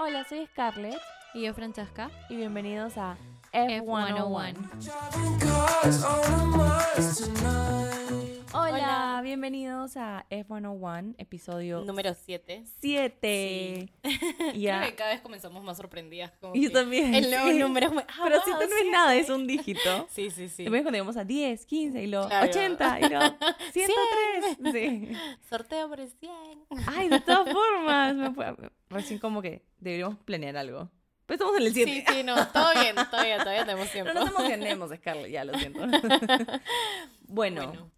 Hola, soy Scarlett Y yo, Francesca. y bienvenidos a F101. Hola, Hola. bienvenidos a F101, episodio Número 7. 7. Ya. Creo que cada vez comenzamos más sorprendidas. Como yo también, El nuevo sí. número es muy... ah, Pero wow, 7 no es nada, es un dígito. Sí, sí, sí. Después cuando llegamos a 10, 15 y luego Claro. 80 y luego 103. Sí. Sorteo por el 100. Ay, de todas formas. me fue- Recién como que deberíamos planear algo. Pero estamos en el 7. Sí, sí, no. Todo bien, todo bien, todavía tenemos tiempo. No nos emocionemos, Scarlett, ya lo siento. bueno, Bueno.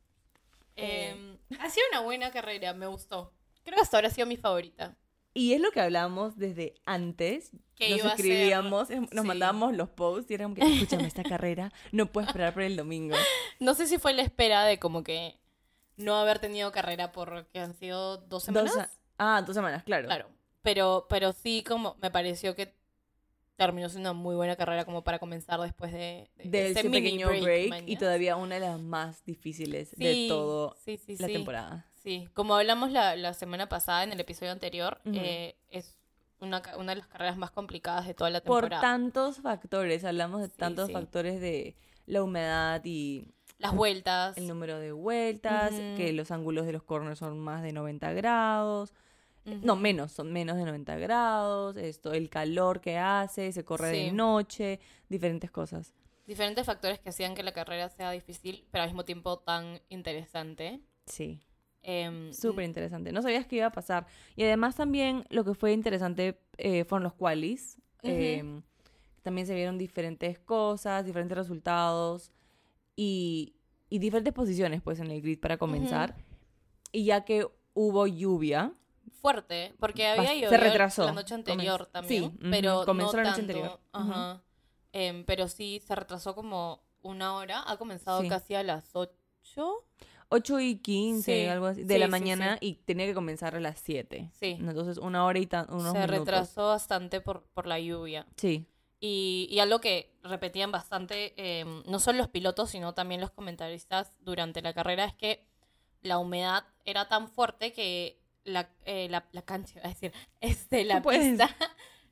Eh, ha sido una buena carrera, me gustó. Creo que hasta ahora ha sido mi favorita. y es lo que hablábamos desde antes. Que nos iba a ser- escribíamos, em, nos sí. mandábamos los posts y era como que, escúchame, esta carrera no puedo esperar por el domingo. No sé si fue la espera de como que no haber tenido carrera porque han sido dos semanas. Dos, ah, dos semanas, claro. Claro. Pero, pero sí, como me pareció que terminó siendo una muy buena carrera como para comenzar después de, de De ese pequeño break, y todavía una de las más difíciles de sí, sí, la temporada. Sí, como hablamos la, la semana pasada en el episodio anterior, eh, es una, una de las carreras más complicadas de toda la Por temporada. tantos factores, hablamos de tantos factores de la humedad y Las vueltas. el número de vueltas, que los ángulos de los corners son más de 90 grados. No, menos, son menos de 90 grados, esto, el calor que hace, se corre de noche, diferentes cosas. Diferentes factores que hacían que la carrera sea difícil, pero al mismo tiempo tan interesante. Sí, Em, súper interesante. No sabías qué iba a pasar. Y además también lo que fue interesante eh, fueron los qualis. Em, también se vieron diferentes cosas, diferentes resultados y, y diferentes posiciones pues en el grid para comenzar. Y ya que hubo lluvia, fuerte, porque había Bast- se retrasó. la noche anterior Comenz- también, sí, pero comenzó no la noche tanto, anterior. Ajá. Em, pero sí se retrasó como una hora, ha comenzado Sí. casi a las 8. 8 y 15, Sí, algo así, de la mañana y tenía que comenzar a las 7. Sí. Entonces, una hora y unos se minutos. retrasó bastante por, por la lluvia. Sí, Y, y algo que repetían bastante, em, no solo los pilotos, sino también los comentaristas durante la carrera, es que la humedad era tan fuerte que la, eh, la, la cancha, iba a decir, este, la Tú puedes. pista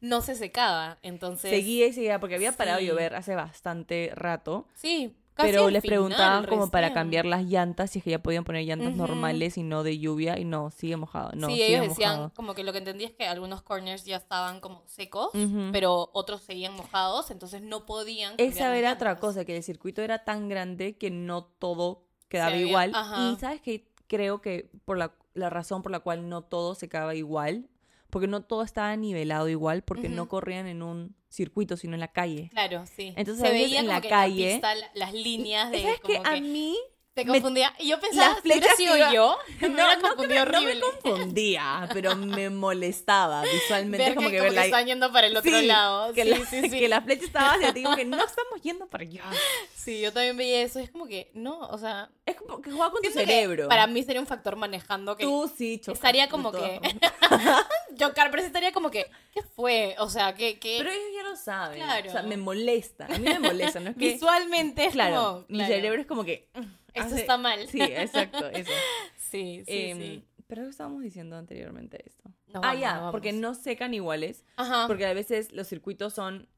no se secaba. Entonces, seguía y seguía porque había parado de Sí. llover hace bastante rato. Sí, casi Pero les final, preguntaban como para recién. cambiar las llantas, si es que ya podían poner llantas Ujú. normales y no de lluvia, y no, sigue mojado. No, sí, sigue ellos decían, mojado. como que lo que entendí es que algunos corners ya estaban como secos, Ujú. pero otros seguían mojados, entonces no podían. Esa era otra cosa, que el circuito era tan grande que no todo quedaba había- igual. Y sabes que creo que por la, la razón por la cual no todo se quedaba igual, porque no todo estaba nivelado igual, porque no corrían en un circuito, sino en la calle. Claro, sí. Entonces, se veía en la calle- la pista, las líneas de ¿Sabes como que a mí te me- confundía. Y yo pensaba, las flechas sido iba- yo, me no, no, creo- no me confundía, pero me molestaba visualmente Ver como que, que, como que la- están yendo para el otro Sí, lado. que, sí, la, sí, sí. que la flecha estaba hacia ti, como que no estamos yendo para allá. Sí, yo también veía eso. Es como que, no, o sea... Es como que juega con tu que cerebro. Para mí sería un factor manejando que Tú sí, estaría como que... pero sí estaría como que, ¿qué fue? O sea, ¿qué? qué? Pero ellos ya lo saben. Claro. O sea, me molesta. A mí me molesta, ¿no? Es que, Visualmente es claro, como... mi cerebro es como que... mm, Esto hace- está mal. Sí, exacto, eso. Sí, sí, Em, sí. Pero ¿qué estábamos diciendo anteriormente esto? No ah, ya, no porque no secan iguales. Ajá. Porque a veces los circuitos son...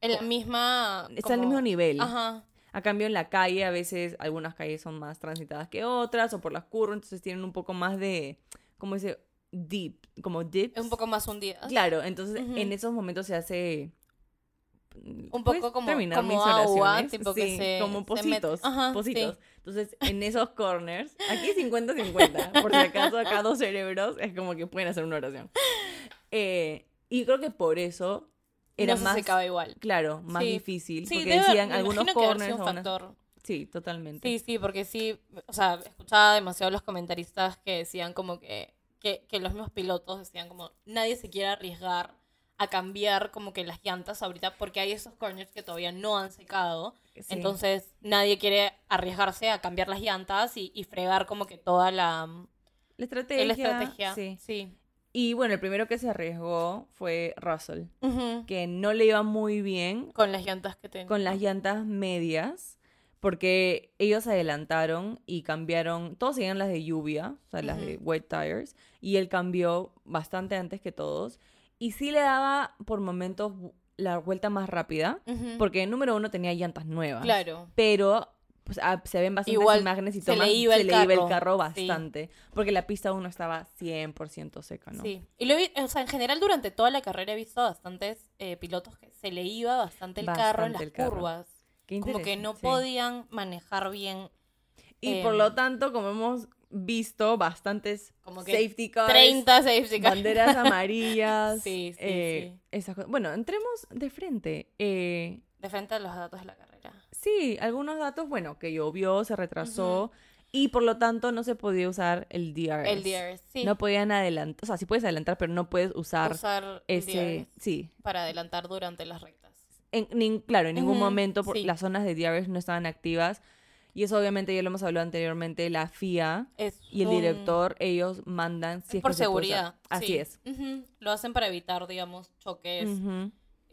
en la misma... Están al como- mismo nivel. Ajá. A cambio, en la calle, a veces algunas calles son más transitadas que otras, o por las curvas, entonces tienen un poco más de, ¿cómo dice? Deep, como dips. Es un poco más hundida. Claro, entonces en esos momentos se hace... Un ¿Puedes poco como, terminar como mis agua, tipo que se... como se pocitos, Ajá, pocitos. sí. Entonces, en esos corners, aquí 50-50, por si acaso acá dos cerebros, es como que pueden hacer una oración. Eh, y creo que por eso era no se más, igual. claro, más Sí. difícil, porque debe- decían algunos corners... un factor. Sí, totalmente. Sí, sí, porque sí, o sea, escuchaba demasiado los comentaristas que decían como que, que, que los mismos pilotos decían como, nadie se quiere arriesgar a cambiar como que las llantas ahorita porque hay esos corners que todavía no han secado. Sí. Entonces nadie quiere arriesgarse a cambiar las llantas y, y fregar como que toda la, La estrategia. la estrategia. Sí. sí. Y bueno, el primero que se arriesgó fue Russell, que no le iba muy bien Con las llantas que tenía. con las llantas medias, porque ellos adelantaron y cambiaron, todos seguían las de lluvia, o sea, las de wet tires, y él cambió bastante antes que todos. y sí le daba por momentos la vuelta más rápida, porque número uno tenía llantas nuevas. Claro. Pero pues, ah, se ven bastantes Igual imágenes y se le tomas, iba el se le iba el carro, sí. bastante, porque la pista uno estaba 100% seca, ¿no? Sí. Y lo vi, o sea, en general durante toda la carrera he visto bastantes eh, pilotos que se le iba bastante el carro en las el curvas. Qué Como que no sí. podían manejar bien. Y por em, lo tanto, como hemos visto, bastantes Como que safety cars, 30 safety cars. banderas amarillas. Sí, sí, eh, esas cosas. Bueno, entremos de frente. Eh, De frente a los datos de la carrera. sí, algunos datos, bueno, que llovió, se retrasó y por lo tanto no se podía usar el DRS. El DRS, sí. No podían adelantar, o sea, sí puedes adelantar, pero no puedes usar, Usar ese, DRS sí. para adelantar durante las rectas. En, nin- claro, en ningún momento por- sí. las zonas de DRS no estaban activas. Y eso obviamente ya lo hemos hablado anteriormente, la FIA Es y el un- director, ellos mandan si es por que se seguridad. Así sí. es. Lo hacen para evitar, digamos, choques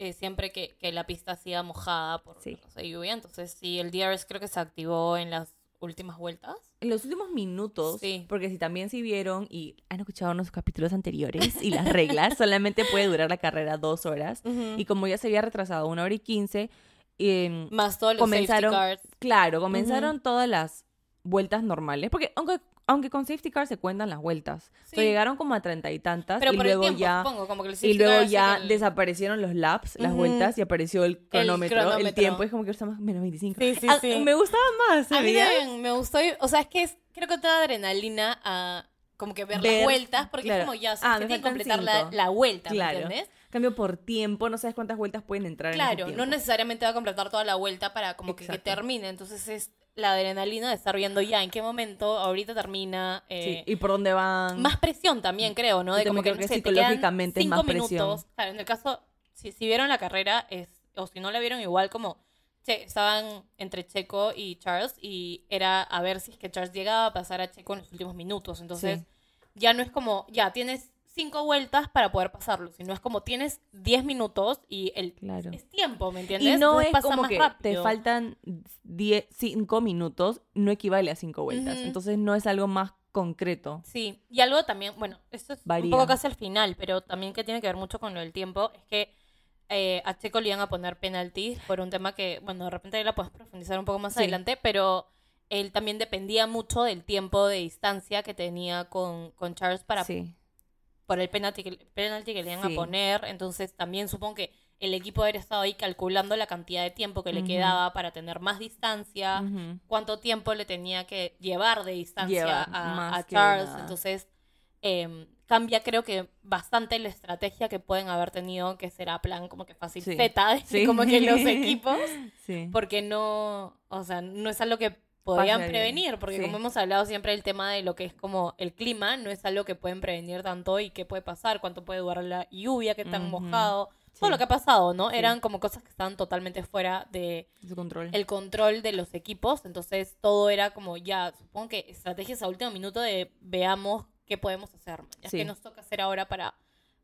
eh, siempre que, que la pista siga mojada por Sí. lluvia. Entonces, sí, el DRS creo que se activó en las últimas vueltas. En los últimos minutos, Sí. porque si también si vieron y han escuchado nuestros capítulos anteriores y las reglas, solamente puede durar la carrera dos horas. Y como ya se había retrasado una hora y quince, em, Más todos los comenzaron- safety claro, comenzaron todas las vueltas normales, porque aunque, aunque con safety car se cuentan las vueltas, o Sí. llegaron como a treinta y tantas Pero y por luego el tiempo, ya... supongo, como que el Y luego ya el- desaparecieron los laps, las vueltas, y apareció el cronómetro, el, cronómetro. tiempo. Es como que estamos menos 25. Sí, sí, Ah, sí. Me gustaba más, A mí también me gustó. O sea, es que es, creo que te da adrenalina a como que ver, Ver, las vueltas, porque claro. es como ya, se Ah, que completar la, la vuelta, Claro. ¿me entiendes? Cambio por tiempo, no sabes cuántas vueltas pueden entrar en ese Claro, no necesariamente va a completar toda la vuelta para como que, que termine. Entonces es la adrenalina de estar viendo ya en qué momento ahorita termina. Sí, eh, y por dónde van. Más presión también, creo, ¿no? De como que, psicológicamente es más presión. Claro, en el caso, si, si vieron la carrera, es, o si no la vieron igual, como che, estaban entre Checo y Charles y era a ver si es que Charles llegaba a pasar a Checo en los últimos minutos. Entonces, Sí. ya no es como, ya tienes cinco vueltas para poder pasarlo, sino es como tienes 10 minutos y el Claro. es tiempo, ¿me entiendes? Y no Entonces es como que te rápido. faltan 10, 5 minutos, no equivale a 5 vueltas. Entonces no es algo más concreto. Sí, y algo también, bueno, esto es Varía. un poco casi al final, pero también que tiene que ver mucho con lo del tiempo, es que eh, a Checo le iban a poner penalties por un tema que, bueno, de repente ahí la puedes profundizar un poco más Sí. adelante, pero él también dependía mucho del tiempo de distancia que tenía con, con Charles para Sí. Por el penalti que, penalti que le iban Sí. a poner, entonces también supongo que el equipo habría estado ahí calculando la cantidad de tiempo que le quedaba para tener más distancia, cuánto tiempo le tenía que llevar de distancia Lleva a, a Charles. Entonces, em, cambia creo que bastante la estrategia que pueden haber tenido, que será plan como que fácil Sí. Z, Sí. como que los equipos, porque no, o sea, no es algo que Pasaría. prevenir, porque Sí. como hemos hablado siempre del tema de lo que es como el clima, no es algo que pueden prevenir tanto y qué puede pasar, cuánto puede durar la lluvia, qué tan Ujú. mojado, todo lo que ha pasado, ¿no? Sí. Eran como cosas que estaban totalmente fuera de, Su control. el control de los equipos, entonces todo era como ya, supongo que estrategias a último minuto de veamos qué podemos hacer, ya Sí. que nos toca hacer ahora para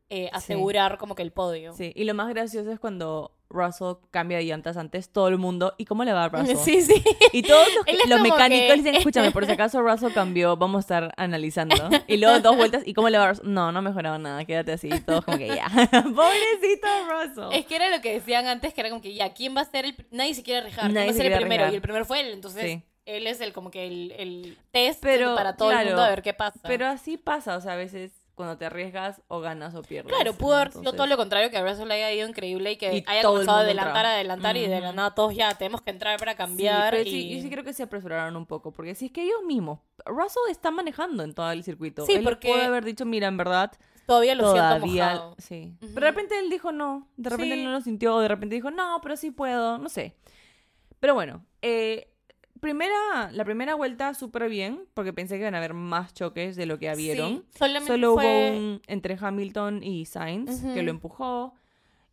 eh, asegurar como que el podio. Sí, y lo más gracioso es cuando Russell cambia de llantas antes, todo el mundo, ¿y cómo le va a Russell? Sí, sí. Y todos los, mecánicos que- dicen, escúchame, por si acaso Russell cambió, vamos a estar analizando. Y luego dos vueltas, ¿y cómo le va a Russell? No, no ha mejorado nada, quédate así. Todos como que ya. Pobrecito Russell. Es que era lo que decían antes, que era como que ya, ¿quién va a ser el... Nadie se quiere arriesgar, ¿quién Nadie va a se ser el primero? arriesgar. Y el primero fue él, entonces Sí. él es el como que el, el test Pero, para todo el mundo a ver qué pasa. Pero así pasa, o sea, a veces cuando te arriesgas o ganas o pierdes. Claro, pudo haber sido todo lo contrario, que a Russell le haya ido increíble y que Y haya comenzado a adelantar, entraba. adelantar y de la nada todos ya tenemos que entrar para Sí, cambiar. pero y... sí, yo sí creo que se apresuraron un poco, porque si es que ellos mismos, Russell está manejando en todo el circuito. Sí, Él porque- puede haber dicho, mira, en verdad, Todavía lo siento todavía, mojado. sí. Pero de repente él dijo no, de repente Sí. él no lo sintió, de repente dijo, no, pero sí puedo, no sé. Pero bueno, eh, primera, la primera vuelta súper bien, porque pensé que iban a haber más choques de lo que habieron. Sí, Solo fue... hubo un entre Hamilton y Sainz que lo empujó.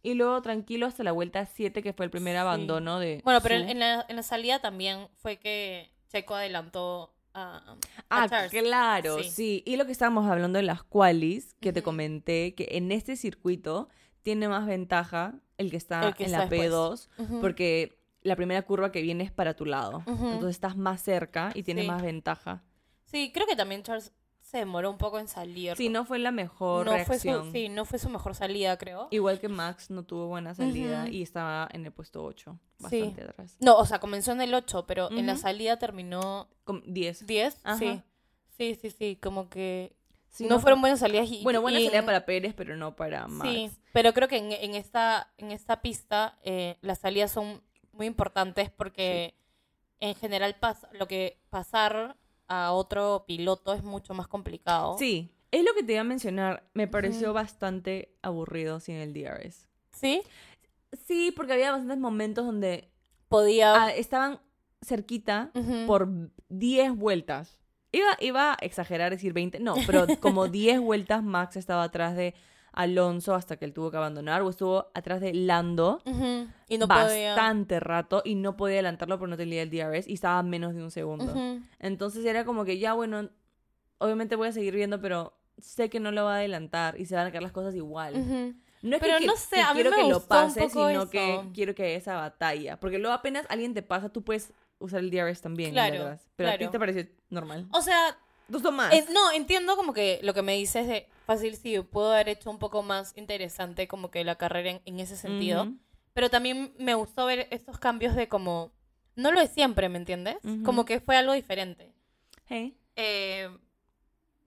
Y luego tranquilo hasta la vuelta 7, que fue el primer Sí. abandono de. Bueno, pero su- en, la, en la salida también fue que Checo adelantó a, a Ah, Charles. claro, Sí. sí. Y lo que estábamos hablando en las qualis, que te comenté, que en este circuito tiene más ventaja el que está El que en está la después. P2, Ujú. porque la primera curva que viene es para tu lado. Entonces estás más cerca y tienes Sí. más ventaja. Sí, creo que también Charles se demoró un poco en salir. Sí, no fue la mejor no fue reacción. su, sí, no fue su mejor salida, creo. Igual que Max no tuvo buena salida y estaba en el puesto 8, Sí. bastante atrás. No, o sea, comenzó en el 8, pero en la salida terminó Con 10. 10. Ajá. Sí. Sí, sí, sí, como que Sí, no, fueron buenas salidas. Y, Bueno, buena y salida para Pérez, pero no para Max. Sí, pero creo que en, en esta, en esta pista eh, las salidas son muy importantes porque en general pas- lo que pasar a otro piloto es mucho más complicado. Sí, es lo que te iba a mencionar. Me pareció bastante aburrido sin el DRS. ¿Sí? Sí, porque había bastantes momentos donde Podía... ah, estaban cerquita por 10 vueltas. Iba, iba a exagerar, decir 20, no, pero como 10 vueltas Max estaba atrás de Alonso hasta que él tuvo que abandonar, o estuvo atrás de Lando. Y no podía... bastante rato y no podía adelantarlo porque no tenía el DRS y estaba a menos de un segundo. Entonces era como que ya, bueno, obviamente voy a seguir viendo, pero sé que no lo va a adelantar y se van a quedar las cosas igual. No es Pero que, no sé, que a mí quiero me que lo pase, sino que quiero que haya esa batalla. Porque luego apenas alguien te pasa, tú puedes usar el DRS también. Claro. Pero a ti claro. te pareció normal. O sea, Dos más. Eh, no, entiendo como que lo que me dices de fácil, sí, puedo haber hecho un poco más interesante como que la carrera en, en ese sentido. Ujú. Pero también me gustó ver estos cambios de como, no lo de siempre, ¿me entiendes? Ujú. Como que fue algo diferente. Hey. Eh,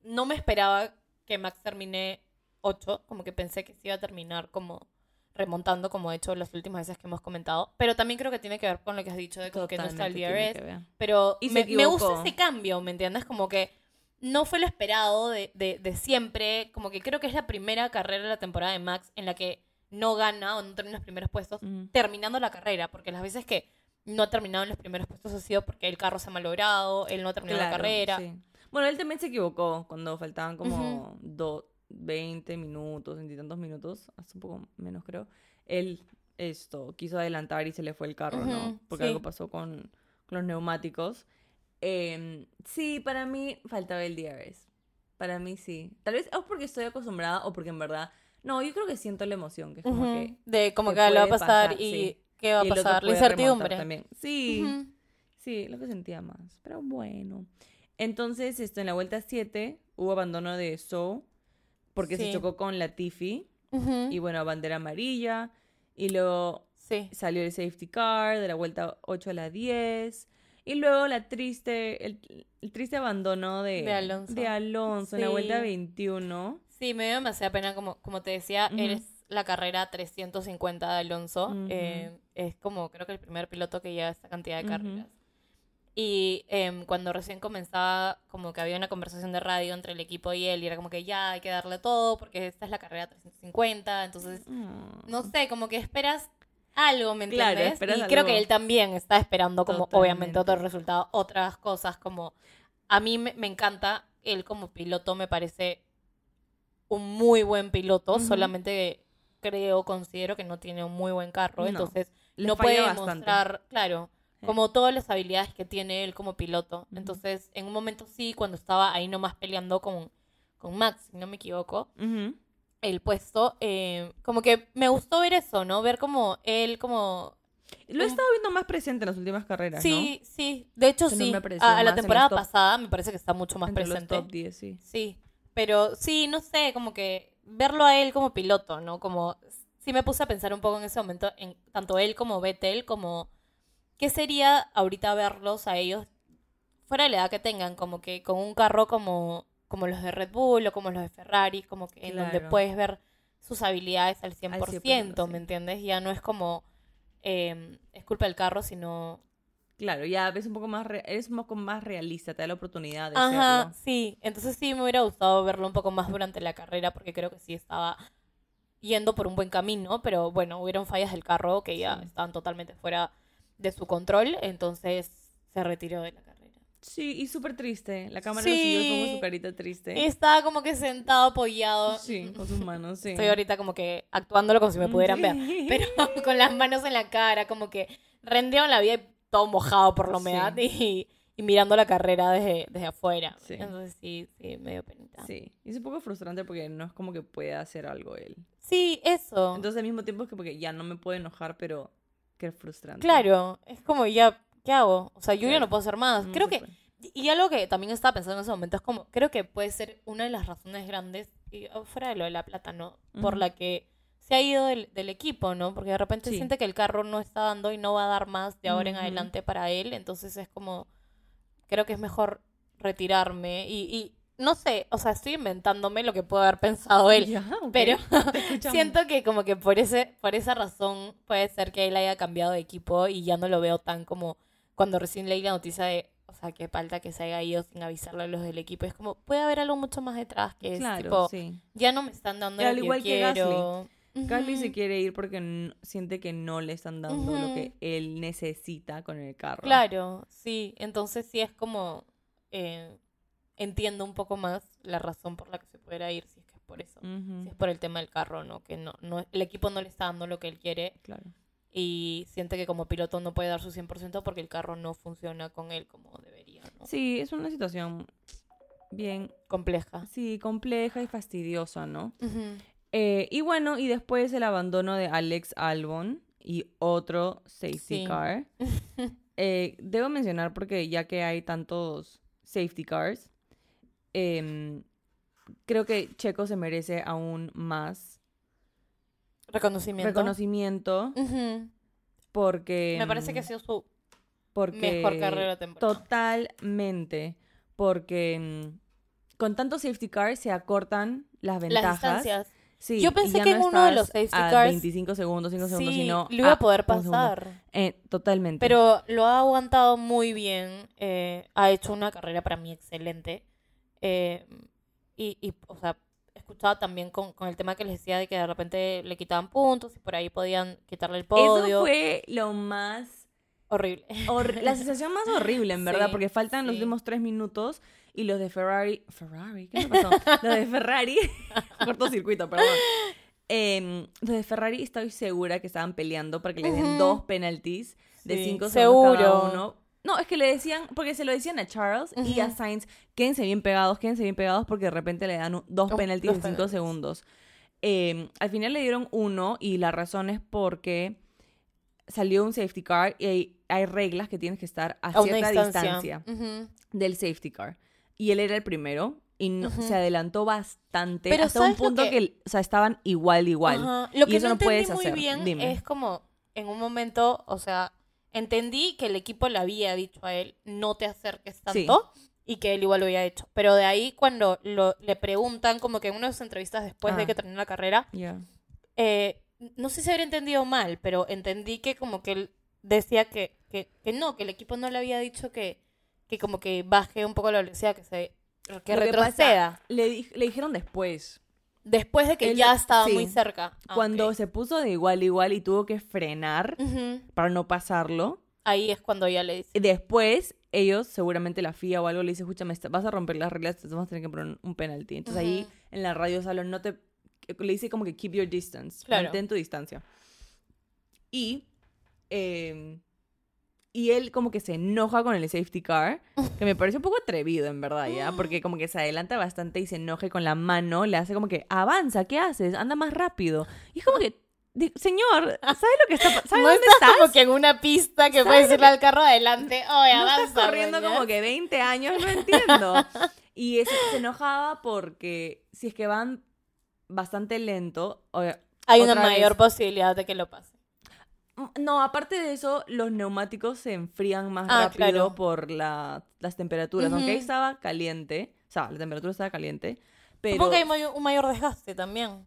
no me esperaba que Max termine 8, como que pensé que se iba a terminar como remontando, como he hecho las últimas veces que hemos comentado. Pero también creo que tiene que ver con lo que has dicho de como que no está el DRS. Pero Y me, me gusta ese cambio, ¿me entiendes? Como que no fue lo esperado de, de, de siempre. Como que creo que es la primera carrera de la temporada de Max en la que no gana o no termina los primeros puestos terminando la carrera. Porque las veces que no ha terminado en los primeros puestos ha sido porque el carro se ha malogrado, él no ha terminado la carrera. sí. Bueno, él también se equivocó cuando faltaban como do- 20 minutos, 20 y tantos minutos, hasta un poco menos creo. Él esto quiso adelantar y se le fue el carro, ¿no? Porque sí. algo pasó con, con los neumáticos. Em, sí, para mí faltaba el DRS. Para mí sí. Tal vez o porque estoy acostumbrada o porque en verdad... No, yo creo que siento la emoción, que es como Ujú. que... de como que que lo va a pasar, pasar, y sí. qué va a pasar, la incertidumbre. También. Sí. Sí, lo que sentía más. Pero bueno. Entonces, esto, en la vuelta 7 hubo abandono de So porque se chocó con Latifi. Ujú. Y bueno, bandera amarilla. Y luego Sí. salió el safety car de la vuelta 8 a la 10. Y luego la triste, el, el triste abandono de, De Alonso. de Alonso en la vuelta Sí. 21. Sí, me dio demasiada pena, como, como te decía, Ujú. eres la carrera 350 de Alonso. Eh, es como creo que el primer piloto que lleva esta cantidad de carreras. Y em, cuando recién comenzaba, como que había una conversación de radio entre el equipo y él, y era como que ya hay que darle todo porque esta es la carrera 350. Entonces, Mm. no sé, como que esperas algo, ¿me Claro, entiendes? esperas y creo que él también está esperando como obviamente otro resultado, otras cosas como a mí me, me encanta él como piloto me parece un muy buen piloto, solamente creo, considero que no tiene un muy buen carro, No, entonces no puede bastante. mostrar, claro, como todas las habilidades que tiene él como piloto. Entonces, en un momento sí, cuando estaba ahí nomás peleando con, con Max, si no me equivoco. El puesto, eh, como que me gustó ver eso, ¿no? Ver como él como... Lo he estado viendo más presente en las últimas carreras, Sí, sí, de hecho no sí. pareció A, a la temporada pasada me parece que está mucho ¿no? más Entre presente. los top 10, sí. Sí, pero sí, no sé, como que verlo a él como piloto, ¿no? Como sí me puse a pensar un poco en ese momento en tanto él como Vettel, como qué sería ahorita verlos a ellos fuera de la edad que tengan, como que con un carro como como los de Red Bull o como los de Ferrari, como que en donde puedes ver sus habilidades al 100%, 100%, ¿me sí. entiendes? Ya no es como eh, es culpa del carro, sino Claro, ya ves un poco más, re- eres un poco más realista, te da la oportunidad de Ajá, hacerlo. sí. Entonces sí me hubiera gustado verlo un poco más durante la carrera porque creo que sí estaba yendo por un buen camino, pero bueno, hubieron fallas del carro que ya Sí. estaban totalmente fuera de su control, entonces se retiró de la carrera. Sí, y súper triste. La cámara lo siguió Sí. con su carita triste. Y estaba como que sentado apoyado. Sí, con sus manos, sí. Estoy ahorita como que actuándolo como si me pudieran ver, Sí. pero con las manos en la cara, como que rendieron la vida y todo mojado por la humedad Sí. y, y mirando la carrera desde, desde afuera. Sí. Entonces sí, sí, medio penita. Sí, y es un poco frustrante porque no es como que pueda hacer algo él. Sí, eso. Entonces al mismo tiempo es que porque ya no me puedo enojar, pero qué frustrante. claro, es como ya, ¿qué hago? O sea, yo ya no puedo hacer más. No Creo que puede. Y algo que también estaba pensando en ese momento es como, creo que puede ser una de las razones grandes, y oh, fuera de lo de la plata, ¿no? Por la que se ha ido del, del equipo, ¿no? Porque de repente Sí. siente que el carro no está dando y no va a dar más de ahora en adelante para él, entonces es como, creo que es mejor retirarme y, y no sé, o sea, estoy inventándome lo que puede haber pensado él, pero siento que como que por ese por esa razón puede ser que él haya cambiado de equipo y ya no lo veo tan como cuando recién leí la noticia de o sea que falta que se haya ido sin avisarle a los del equipo es como puede haber algo mucho más detrás que es Claro, tipo sí. ya no me están dando Al lo que igual yo que Gasly. quiero Gasly se quiere ir porque siente que no le están dando lo que él necesita con el carro. claro sí entonces sí es como eh, entiendo un poco más la razón por la que se pudiera ir si es que es por eso si es por el tema del carro no que no no el equipo no le está dando lo que él quiere Claro. Y siente que como piloto no puede dar su 100% porque el carro no funciona con él como debería, ¿no? Sí, es una situación bien, Compleja. sí, compleja y fastidiosa, ¿no? Eh, y bueno, y después el abandono de Alex Albon y otro safety Sí. car. Eh, debo mencionar porque ya que hay tantos safety cars, em, creo que Checo se merece aún más Reconocimiento. reconocimiento porque... Me parece que ha sido su porque mejor carrera temporada. Totalmente. Porque mm, con tantos safety cars se acortan las Las ventajas. distancias. Sí, Yo pensé que no en uno de los safety a cars- 25 segundos, 5 segundos, Sí, sino lo iba a poder pasar. Eh, totalmente. Pero lo ha aguantado muy bien. eh, ha hecho una carrera para mí excelente. eh, y, y, o sea, escuchaba también con, con el tema que les decía de que de repente le quitaban puntos y por ahí podían quitarle el podio. Eso fue lo más... horrible. hor- la sensación más horrible, en verdad, Sí, porque faltan los últimos tres minutos y los de Ferrari... ¿Ferrari? ¿Qué me pasó? los de Ferrari... cortocircuito, perdón. Em, los de Ferrari estoy segura que estaban peleando para que le den dos penalties de Sí, cinco segundos cada seguro. uno. No, es que le decían, porque se lo decían a Charles y a. Sainz, quédense bien pegados, quédense bien pegados, porque de repente le dan un- dos penalties dos de cinco segundos. Em, al final le dieron uno y la razón es porque salió un safety car y hay, hay reglas que tienes que estar a, cierta distancia. del safety car. Y él era el primero y no- se adelantó bastante Pero hasta un ¿sabes lo punto que- que... o sea, estaban igual, igual. Lo Y que eso no, puedes muy hacer. bien Dime. es como en un momento, o sea, entendí que el equipo le había dicho a él no te acerques Sí. tanto y que él igual lo había hecho. Pero de ahí cuando lo, le preguntan, como que en una de sus entrevistas después de Ah. que terminó la carrera, eh, no sé si habría entendido mal, pero entendí que como que él decía que, que, que no, que el equipo no le había dicho que, que como que baje un poco la velocidad, que se que Lo que pasa- retroceda. Le, di- le dijeron después. Después de que Él- ya estaba sí. muy cerca. Ah, cuando se puso de igual, igual y tuvo que frenar para no pasarlo. Ahí es cuando ya le dice. Después, ellos, seguramente la FIA o algo, le dice, escúchame, vas a romper las reglas, te vamos a tener que poner un penalti. Entonces ahí, en la radio salón, no te... Le dice como que keep your distance. Claro. Mantén tu distancia. Y... eh, y él como que se enoja con el safety car, que me parece un poco atrevido, en verdad, ¿ya? Porque como que se adelanta bastante y se enoja con la mano, le hace como que, avanza, ¿qué haces? Anda más rápido. Y es como que, "Di- señor, ¿sabes lo que está pasando? ¿Sabes no dónde estás, estás? como que en una pista que puedes decirle al carro adelante, oye, no avanza. estás corriendo mañas". como que 20 años, no entiendo. Y eso, se enojaba porque si es que van bastante lento, o- Hay una mayor vez- posibilidad de que lo pase. No, aparte de eso, los neumáticos se enfrían más Ah, rápido claro. por la- las temperaturas. Aunque ahí estaba caliente, o sea, la temperatura estaba caliente, pero Supongo que hay mayor- un mayor desgaste también.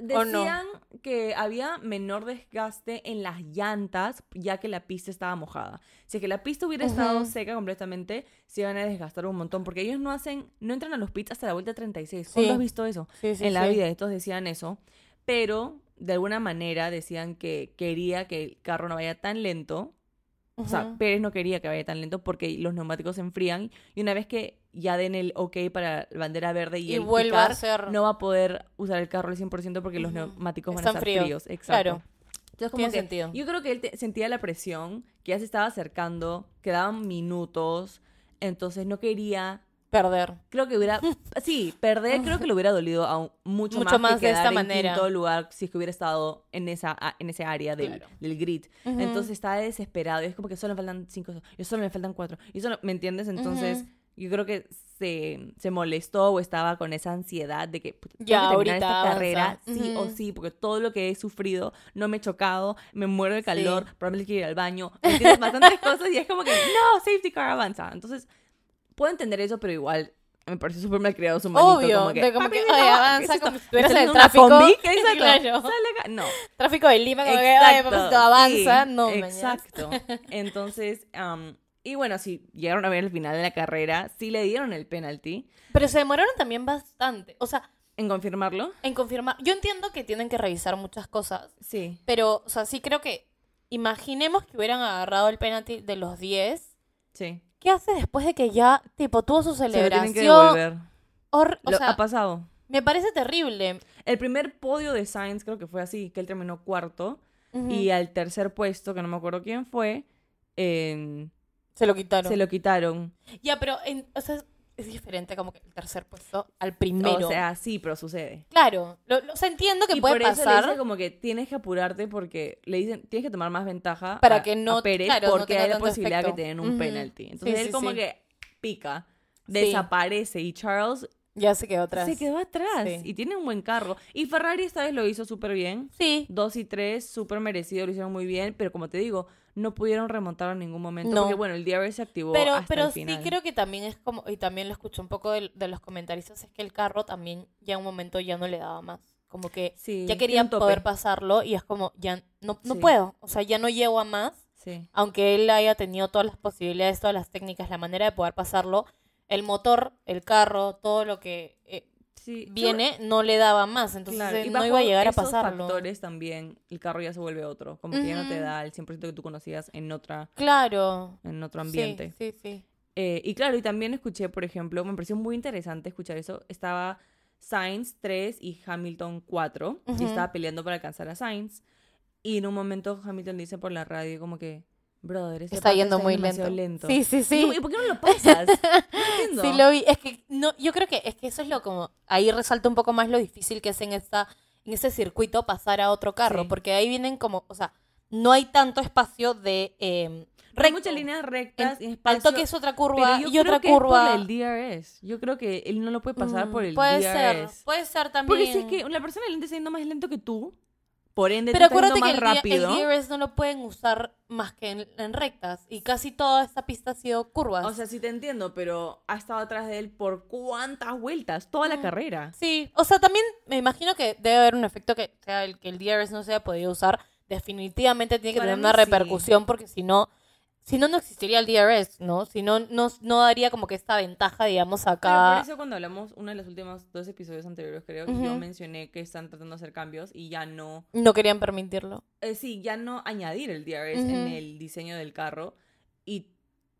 Decían que había menor desgaste en las llantas ya que la pista estaba mojada. Si es que la pista hubiera estado seca completamente, se iban a desgastar un montón porque ellos no hacen, no entran a los pits hasta la vuelta 36. ¿Cuándo Sí. has visto eso? Sí, sí, en la vida estos decían eso, pero de alguna manera decían que quería que el carro no vaya tan lento. O sea. Pérez no quería que vaya tan lento porque los neumáticos se enfrían y una vez que ya den el ok para la bandera verde y, Y el vuelva a picar, ser. no va a poder usar el carro al 100% porque los neumáticos van Están a estar fríos. fríos. Exacto. Claro. Entonces, como Tiene que sentido. yo creo que él te- sentía la presión, que ya se estaba acercando, quedaban minutos, entonces no quería Perder. Creo que hubiera, sí, perder creo que le hubiera dolido aún mucho, Mucho más, que de esta quedar en manera. quinto lugar si es que hubiera estado en esa en ese área del, Claro. del grid. Entonces estaba desesperado y es como que solo me faltan cinco, y solo me faltan cuatro. Y solo, ¿me entiendes? Entonces yo creo que se, se molestó o estaba con esa ansiedad de que puta, tengo Ya, que terminar esta carrera sí o sí, porque todo lo que he sufrido no me he chocado, me muero de calor, Sí. probablemente quiero ir al baño, ¿me entiendes? Bastantes cosas y es como que no, safety car avanza. Entonces puedo entender eso, pero igual me parece súper mal creado su manito. Obvio, como que, de como "Papi, que, no, oye, ¿qué es avanza esto? como si estuvieras ¿Estás en el tráfico. No. Tráfico de Lima, como que, oye, papacito, avanza. sí, no. Exacto. Entonces, am, y bueno, si llegaron a ver el final de la carrera, sí le dieron el penalty Pero se demoraron también bastante. O sea, en confirmarlo. en confirmar. Yo entiendo que tienen que revisar muchas cosas, Sí. pero, o sea, sí creo que. Imaginemos que hubieran agarrado el penalti de los 10. Sí. ¿Qué hace después de que ya, tipo, tuvo su Se lo celebración? tienen que devolver. O Lo- sea, ha pasado. me parece terrible. El primer podio de Sainz creo que fue así, que él terminó cuarto. Y al tercer puesto, que no me acuerdo quién fue, se lo quitaron. se lo quitaron. Ya, pero, en- o sea, es diferente como que el tercer puesto al primero. O sea, sí, pero sucede. claro, lo, lo- o sea, entiendo que y puede por eso le pasar. dice como que tienes que apurarte porque le dicen tienes que tomar más ventaja Para a- que no- a Pérez claro, porque hay la posibilidad efecto. que te den un Ujú. penalty. Entonces Sí, él sí, como sí. que pica, desaparece y Charles Ya se quedó atrás. se quedó atrás Sí. y tiene un buen carro. Y Ferrari esta vez lo hizo súper bien. Sí. Dos y tres, súper merecido, lo hicieron muy bien, pero como te digo, no pudieron remontar en ningún momento No. porque bueno, el DRS se activó Pero, hasta pero el sí creo que también es como, y también lo escuché un poco de, de los comentaristas, es que el carro también ya en un momento ya no le daba más. Como que Sí, ya tiene quería un tope. poder pasarlo y es como, ya no, no Sí. puedo. O sea, ya no llego a más. Sí. Aunque él haya tenido todas las posibilidades, todas las técnicas, la manera de poder pasarlo, el motor, el carro, todo lo que eh, Sí. viene no le daba más. Entonces Claro, y no iba a llegar a pasarlo. factores también el carro ya se vuelve otro, como que ya no te da el 100% que tú conocías en otra Claro. en otro ambiente. Sí, sí. Eh, y claro, y también escuché, por ejemplo, me pareció muy interesante escuchar eso, estaba Sainz 3 y Hamilton 4 Ujú. y estaba peleando para alcanzar a Sainz y en un momento Hamilton dice por la radio como que, brother, Está yendo muy lento. Sí, sí, sí. ¿Y por qué no lo pasas? No. Sí lo vi. Es que no, yo creo que es que eso es lo como ahí resalta un poco más lo difícil que es en esta en ese circuito pasar a otro carro, Sí. porque ahí vienen como, o sea, no hay tanto espacio de eh, Pero hay muchas líneas rectas y espacio. Al toque es otra curva yo y creo otra que es curva. por el DRS. Yo creo que él no lo puede pasar Mm, por el puede DRS. ser, puede ser también. Porque si es que la persona lenta está yendo más lento que tú, por ende Pero acuérdate yendo que más el, rápido. el DRS no lo pueden usar más que en, en rectas y casi toda esta pista ha sido curvas. O sea, sí te entiendo, pero ha estado atrás de él por cuántas vueltas, toda la Mm. carrera. Sí, o sea, también me imagino que debe haber un efecto que sea el que el DRS no se haya podido usar. Definitivamente tiene que Para tener una sí. repercusión porque si no, si no, no existiría el DRS, ¿no? Si no, no, no daría como que esta ventaja, digamos, Pero por acá. eso cuando hablamos, uno de los últimos dos episodios anteriores creo, Ujú. yo mencioné que están tratando de hacer cambios y ya no, No querían permitirlo. eh, sí, ya no añadir el DRS en el diseño del carro y,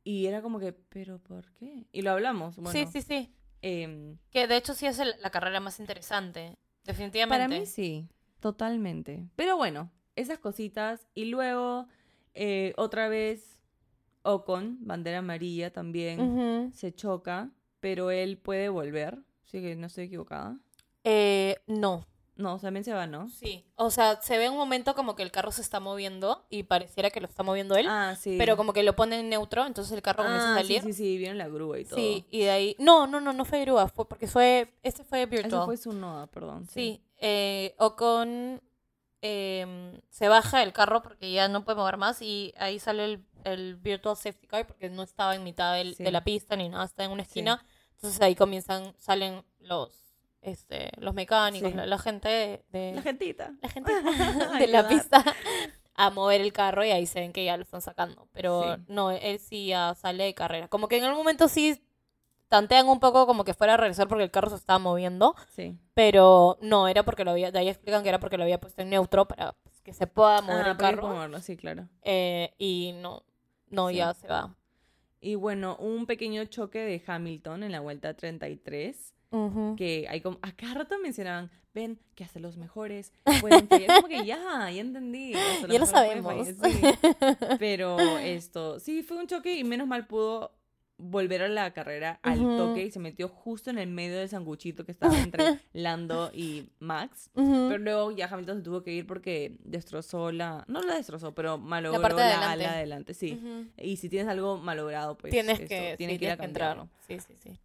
y era como que, pero ¿por qué? Y lo hablamos, bueno. sí, sí, sí. em, Que de hecho sí es el- la carrera más interesante. Definitivamente. Para mí sí, totalmente. Pero bueno, esas cositas. Y luego, eh, otra vez, Ocon, bandera amarilla también, se choca, pero él puede volver. Sí, que no estoy equivocada. Eh, no. No, también se va, ¿no? Sí. O sea, se ve un momento como que el carro se está moviendo y pareciera que lo está moviendo él. Ah, sí. Pero como que lo pone en neutro, entonces el carro comienza Ah, a salir. Sí, sí, sí, vieron la grúa y todo. Sí, y de ahí. No, no, no, no fue grúa, fue porque fue. Este fue virtual. Eso fue su noda, perdón. Sí, eh, Ocon em, se baja del carro porque ya no puede mover más y ahí sale el, el Virtual Safety Car porque no estaba en mitad del- Sí. de la pista ni nada, está en una Sí. esquina. Entonces ahí comienzan, salen los, este, los mecánicos, Sí. la, la gente de, La gentita. la gente de la pista a mover el carro y ahí se ven que ya lo están sacando. Pero Sí. no, él sí ya sale de carrera. Como que en algún momento sí tantean un poco como que fuera a regresar porque el carro se estaba moviendo. Sí. Pero no, era porque lo había, de ahí explican que era porque lo había puesto en neutro para pues, que se pueda mover Ah, el carro. como verlo, Sí, claro. Eh, y no, no, Sí. ya se va. Y bueno, un pequeño choque de Hamilton en la vuelta 33. que hay como, a cada rato mencionaban, ven, que hasta los mejores pueden como que ya, ya entendí. Ya lo sabemos. sí. Pero esto, sí, fue un choque y menos mal pudo volver a la carrera al toque y se metió justo en el medio del sanguchito que estaba entre Lando y Max. Pero luego ya Hamilton se tuvo que ir porque destrozó la... No la destrozó, pero malogró de la adelante. ala de adelante, sí. Y si tienes algo malogrado, pues tienes esto, que, tienes sí, que ir a cambiarlo. Sí, sí, sí.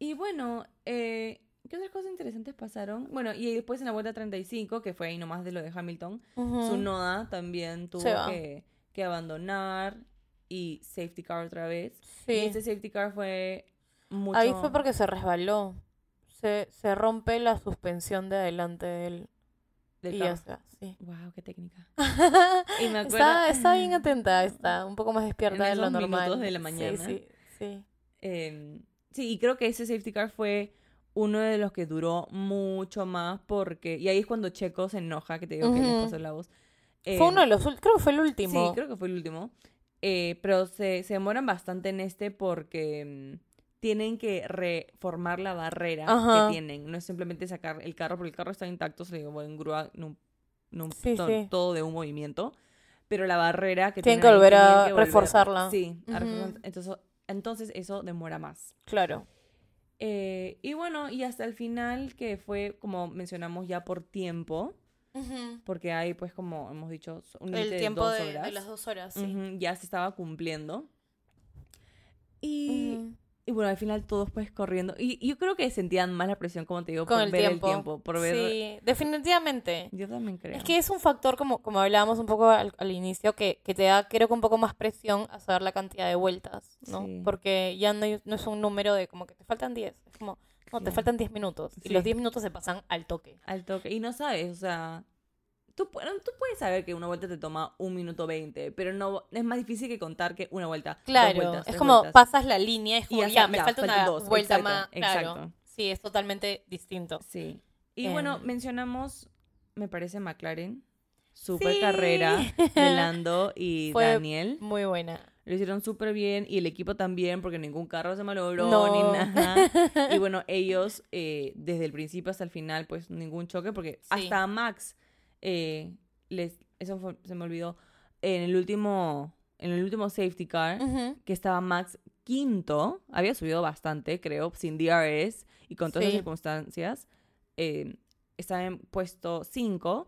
Y bueno, eh, ¿qué otras cosas interesantes pasaron? Bueno, y después en la vuelta 35, que fue ahí nomás de lo de Hamilton, su Noda también tuvo que, que abandonar y safety car otra vez. Sí. Y este safety car fue mucho... Ahí fue porque se resbaló. Se, se rompe la suspensión de adelante del del y carro. ya se va, sí. Wow, qué técnica. Y me acuerdo... Está, está bien atenta, está un poco más despierta de En lo esos normal. de la Sí, mañana. Sí, sí. Eh, sí, y creo que ese safety car fue uno de los que duró mucho más porque... Y ahí es cuando Checo se enoja, que te digo que les pasó la voz. Fue uno de los ul- creo que fue el último. Sí, creo que fue el último. Eh, pero se, se demoran bastante en este porque mm, tienen que reformar la barrera Ajá. que tienen. No es simplemente sacar el carro, porque el carro está intacto, se llevó en grúa, en un- en un- Sí, to- sí. todo de un movimiento. Pero la barrera que Tienen tienen que ahí, volver a volver- reforzarla. Sí, entonces, entonces eso demora más. Claro. Eh, y bueno, y hasta el final, que fue, como mencionamos ya por tiempo, porque hay, pues, como hemos dicho, un El de tiempo dos de, horas. de las dos horas, sí. Ujú, ya se estaba cumpliendo. Y, Ujú. y bueno, al final todos pues corriendo. Y yo creo que sentían más la presión, como te digo, Con por el ver tiempo. el tiempo, por ver... Sí, definitivamente. Yo también creo. Es que es un factor, como, como hablábamos un poco al, al inicio, que, que te da, creo que un poco más presión a saber la cantidad de vueltas, ¿no? Sí. Porque ya no, no es un número de como que te faltan 10. Es como, no, te faltan 10 minutos. Y los 10 minutos se pasan al toque. Al toque. Y no sabes, o sea... Tú, tú puedes saber que una vuelta te toma un minuto veinte, pero no es más difícil que contar que una vuelta. dos Claro, vueltas, es como vueltas. pasas la línea, es como ya ya, sa- me ya, falta una dos, vuelta exacto, más. Claro. Sí, es totalmente distinto. Sí. Y bueno, Em. mencionamos, me parece, McLaren. Super Sí. carrera de Lando y Fue Daniel. Muy buena. Lo hicieron súper bien y el equipo también porque ningún carro se malogró No. ni nada. Y bueno, ellos eh, desde el principio hasta el final pues ningún choque porque Sí. hasta Max eh, les eso fue- se me olvidó en el último en el último safety car que estaba Max quinto, había subido bastante, creo, sin DRS y con todas Sí. las circunstancias. eh, estaba en puesto 5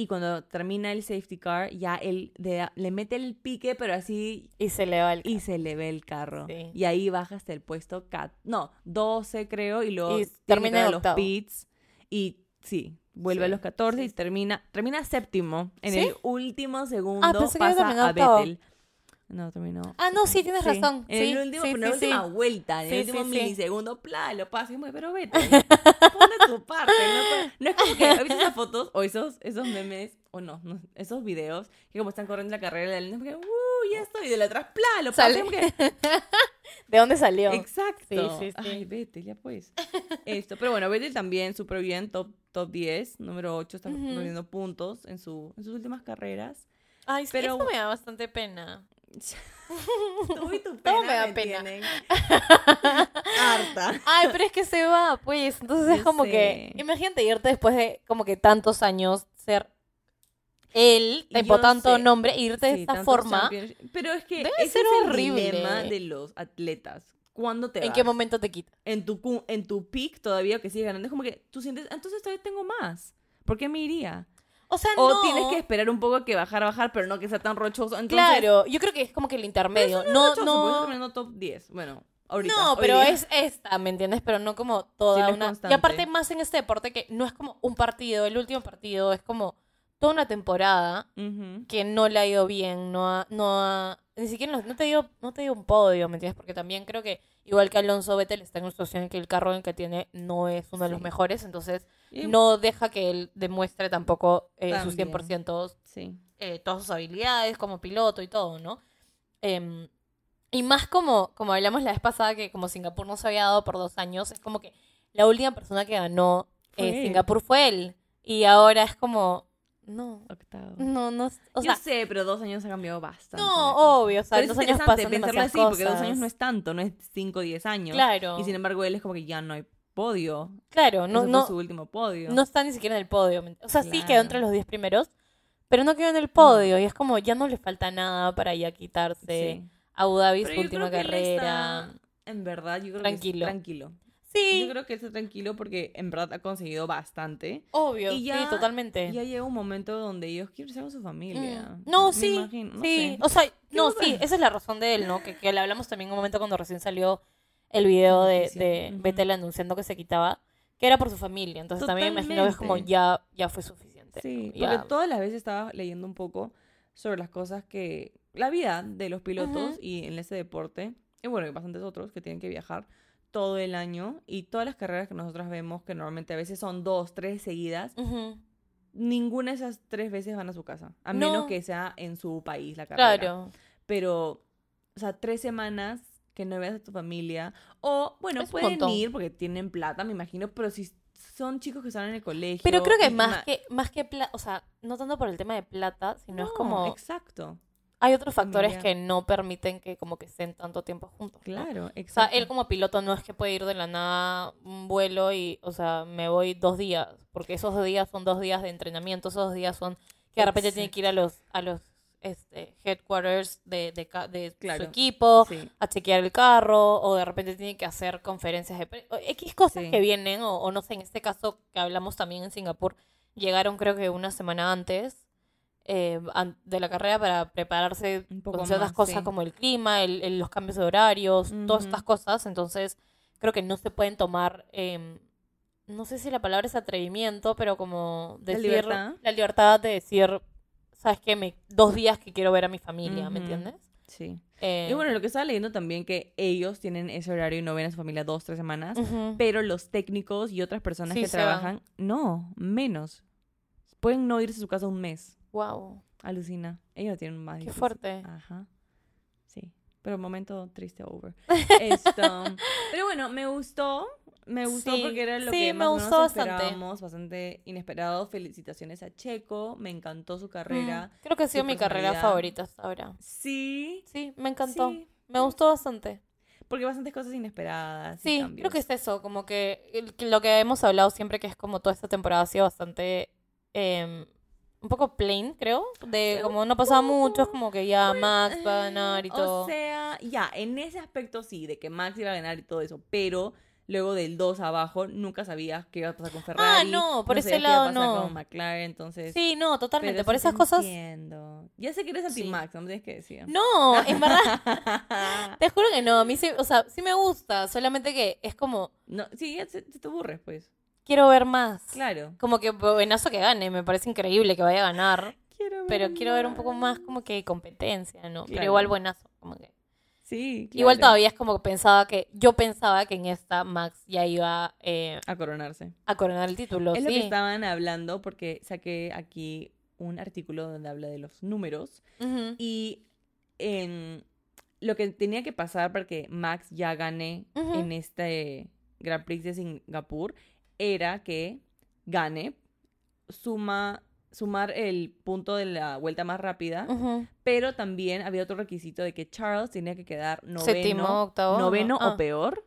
y cuando termina el safety car ya él de- le mete el pique, pero así Y se le va el... y se le ve el carro. Sí. Y ahí baja hasta el puesto cat no, 12 creo y luego Y termina en a los pits y sí, vuelve a Sí, los 14 y termina termina séptimo en ¿Sí? el último segundo pensé que había pasa a. Vettel. No, terminó. Ah, no, sí, tienes Sí, razón. En Sí, el último, sí, la última vuelta, en el último milisegundo, pla, lo pasa. y pero vete. Pon de tu parte. No, no es como que, ¿has visto esas fotos o esos, esos memes? O no, no, esos videos que como están corriendo la carrera de la línea, uh, ya estoy. Y de la atrás, pla, lo que, ¿De dónde salió? Exacto. Ay, vete, ya pues. Esto, pero bueno, Vettel también súper bien, top, top 10, número 8, está Ujú. perdiendo puntos en, su, en sus últimas carreras. Ay, sí, Pero- eso me da bastante pena. Tú y tu Todo pena me da me pena. Harta. Ay, pero es que se va, pues. Entonces es como que. Imagínate irte después de como que tantos años ser él, Yo tipo tanto sé. nombre, irte de Sí, esta tantos forma. Pero es que Debe ese ser es el horrible. dilema de los atletas. ¿Cuándo te ¿En vas? qué momento te quita? En tu, en tu peak todavía que sigues ganando. Es como que tú sientes, "Ah, entonces todavía tengo más. ¿Por qué me iría? O sea, O no. tienes que esperar un poco que bajar, bajar, pero no que sea tan rochoso. Entonces, Claro, yo creo que es como que el pero intermedio. eso No, rochoso, no. terminando top 10. Bueno, ahorita. No, pero día. es esta, ¿me entiendes? Pero no como toda Sí, una. Y aparte, más en este deporte que no es como un partido, el último partido, es como toda una temporada Ujú. que no le ha ido bien, no ha, no ha, ni siquiera no, no te dio, no te dio un podio, ¿me entiendes? Porque también creo que igual que Alonso Vettel está en una situación en que el carro en que tiene no es uno de los mejores, entonces Y- no deja que él demuestre tampoco eh, sus También. 100%, Sí. eh, todas sus habilidades como piloto y todo, ¿no? Em, y más como, como hablamos la vez pasada, que como Singapur no se había dado por dos años, es como que la última persona que ganó Fue eh. Singapur fue él. Y ahora es como, no, Octavo. no, no, o Yo sé, pero dos años ha cambiado bastante. no, obvio, o sea, Pero en es dos años pasan pensarlo así, porque dos años no es tanto, no es 5 o 10 años. Claro, Y sin embargo, él es como que ya no hay podio. claro, no, Ese no, fue su último podio. no está ni siquiera en el podio. ¿me ent- O sea, sí quedó entre los 10 primeros, pero no quedó en el podio. Y es como, ya no le falta nada para ya quitarse Sí. Abu Dhabi, su última carrera. está, en verdad, yo creo Tranquilo. que es tranquilo. Sí, Yo creo que está tranquilo porque en verdad ha conseguido bastante. obvio, y ya- sí, totalmente. Ya llega un momento donde ellos quieren ser con su familia. Mm. No, Me sí, imagino, no sí. sé. O sea, no, sí, esa es la razón de él, ¿no? Que, que le hablamos también un momento cuando recién salió el video de, de. Betel anunciando que se quitaba, que era por su familia. Entonces también me imagino que es como ya, ya fue suficiente. Sí, Ya. porque todas las veces estaba leyendo un poco sobre las cosas que... La vida de los pilotos y en ese deporte. Y bueno, hay bastantes otros que tienen que viajar todo el año. Y todas las carreras que nosotros vemos, que normalmente a veces son dos, tres seguidas, ninguna de esas tres veces van a su casa. A menos No. que sea en su país la carrera. Claro. Pero, o sea, tres semanas que no veas a tu familia. O, bueno, Es pueden ir porque tienen plata, me imagino, pero si son chicos que están en el colegio. Pero creo que más que, más que plata, o sea, no tanto por el tema de plata, sino es No, como, Exacto, hay otros factores que no permiten que como que estén tanto tiempo juntos. ¿no? claro, O sea, exacto. él como piloto no es que puede ir de la nada un vuelo y, o sea, me voy dos días, porque esos dos días son dos días de entrenamiento, esos dos días son que de repente tiene que ir a los, a los este, headquarters de, de, de Claro. su equipo Sí. a chequear el carro, o de repente tiene que hacer conferencias de X cosas Sí. que vienen, o, o no sé, en este caso que hablamos también en Singapur, llegaron creo que una semana antes eh, de la carrera para prepararse Un poco con ciertas más, cosas sí. como el clima, el, el- los cambios de horarios, todas estas cosas, entonces creo que no se pueden tomar, em, no sé si la palabra es atrevimiento, pero como La decir libertad. la libertad de decir, sabes qué, me, dos días que quiero ver a mi familia, ¿me entiendes? Sí. Eh, Y bueno, lo que estaba leyendo también que ellos tienen ese horario y no ven a su familia dos, tres semanas. Pero los técnicos y otras personas Sí, que van. trabajan, no, menos. Pueden no irse a su casa un mes. Wow, Alucina. Ellos lo tienen más qué difícil. fuerte. Ajá. Sí. Pero momento triste over. Esto. Pero bueno, me gustó. Me gustó Sí, porque era lo sí, que me más o gustó menos bastante. esperábamos, bastante inesperado. Felicitaciones a Checo. Me encantó su carrera. Mm, Creo que ha sido mi carrera favorita hasta ahora. Sí. Sí, me encantó. Sí. Me gustó bastante. Porque bastantes cosas inesperadas. Sí, creo que es eso, como que lo que hemos hablado siempre que es como toda esta temporada ha sido bastante em, un poco plain, creo, de como no pasaba poco. mucho, es como que ya Max va a ganar y todo. O sea, ya, en ese aspecto sí, de que Max iba a ganar y todo eso, pero luego del 2 abajo nunca sabías qué iba a pasar con Ferrari. Ah, no, por ese sabías qué iba a lado pasar no. con McLaren, entonces... sí, no, totalmente, pero por esas cosas entiendo. Ya sé que eres Sí. anti-Max, no me tienes que decir. no, en verdad te juro que no, a mí sí, o sea, sí me gusta, solamente que es como No, sí, ya se, se te aburres, pues. Quiero ver más. Claro. Como que buenazo que gane, me parece increíble que vaya a ganar. Quiero ver Pero quiero ver un poco más como que competencia, ¿no? Pero igual buenazo, como que. Sí, claro. Igual todavía es como que pensaba que. Yo pensaba que en esta Max ya iba eh, A coronarse. a coronar el título. Es lo que estaban hablando porque saqué aquí un artículo donde habla de los números y en lo que tenía que pasar para que Max ya gane en este Grand Prix de Singapur era que gane, suma, sumar el punto de la vuelta más rápida, pero también había otro requisito de que Charles tenía que quedar noveno, Séptimo, octavo, noveno ¿no? o Ah. peor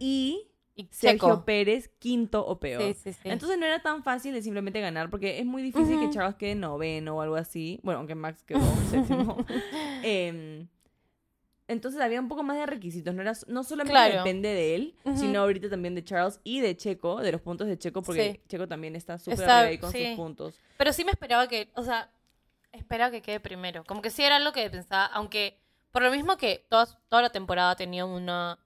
y Y Sergio. Pérez quinto o peor. Sí, sí, sí. Entonces no era tan fácil de simplemente ganar porque es muy difícil que. Charles quede noveno o algo así. Bueno, aunque Max quedó séptimo. Em, entonces había un poco más de requisitos. No, era, no solamente Claro. depende de él, sino ahorita también de Charles y de Checo, de los puntos de Checo, porque Sí. Checo también está súper ahí con sí. sus puntos. Pero sí me esperaba que. O sea, esperaba que quede primero. Como que sí era lo que pensaba. Aunque. Por lo mismo que toda, toda la temporada tenía una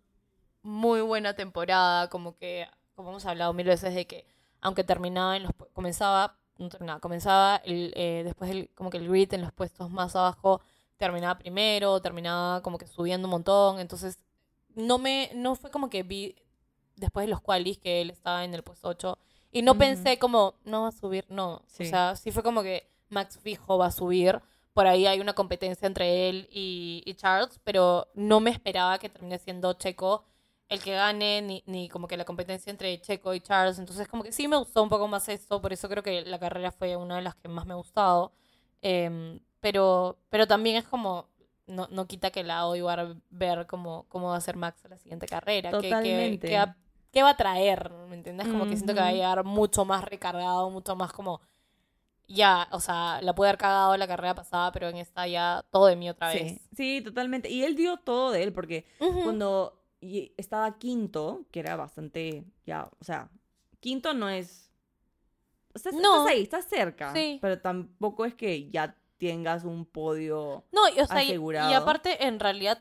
muy buena temporada. Como que. Como hemos hablado mil veces de que. Aunque terminaba en los. Comenzaba. No terminaba. Comenzaba el, eh, después el, como que el grid en los puestos más abajo. Terminaba primero. Terminaba como que subiendo un montón. Entonces. No me. No fue como que vi. Después de los qualis que él estaba en el puesto 8. Y no pensé como, no va a subir, no. Sí. O sea, sí fue como que Max fijo va a subir. Por ahí hay una competencia entre él y, y Charles, pero no me esperaba que termine siendo Checo el que gane, ni, ni como que la competencia entre Checo y Charles. Entonces, como que sí me gustó un poco más esto, por eso creo que la carrera fue una de las que más me ha gustado. Em, pero, pero también es como, no, no quita que la odio ver cómo, cómo va a ser Max en la siguiente carrera. Totalmente. Qué va a traer, ¿me entiendes? Como que siento que va a llegar mucho más recargado, mucho más como ya, o sea, la pude haber cagado la carrera pasada, pero en esta ya todo de mí otra vez. Sí, sí, totalmente. Y él dio todo de él, porque cuando estaba quinto, que era bastante, ya, o sea, quinto no es... O sea, No. estás ahí, estás cerca, Sí. pero tampoco es que ya tengas un podio... No, y, o sea, y- y, asegurado. aparte, en realidad,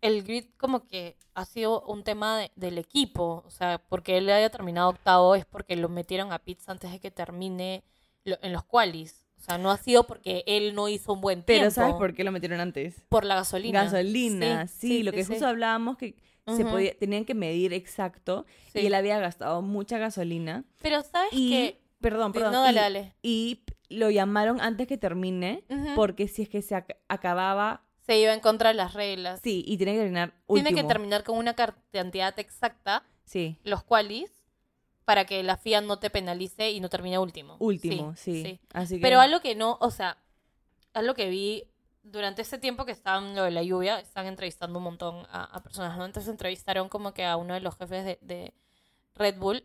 el grid como que ha sido un tema de- del equipo. O sea, porque él haya terminado octavo es porque lo metieron a pits antes de que termine lo- en los qualis. O sea, no ha sido porque él no hizo un buen tiempo. Pero ¿sabes por qué lo metieron antes? Por la gasolina. Gasolina, sí, lo que sí. justo hablábamos que se podía, tenían que medir exacto y él había gastado mucha gasolina Pero ¿sabes y, qué? perdón, perdón, No, dale, y, dale. y lo llamaron antes que termine porque si es que se ac- acababa, Se iba en contra de las reglas. sí, y tiene que terminar último. Tiene que terminar con una cantidad exacta, Sí, los qualis, para que la FIA no te penalice y no termine último. último, sí. Así que Pero algo que no, o sea, algo que vi durante ese tiempo que estaban lo de la lluvia, están entrevistando un montón a, a personas, ¿no? Entonces entrevistaron como que a uno de los jefes de, de Red Bull,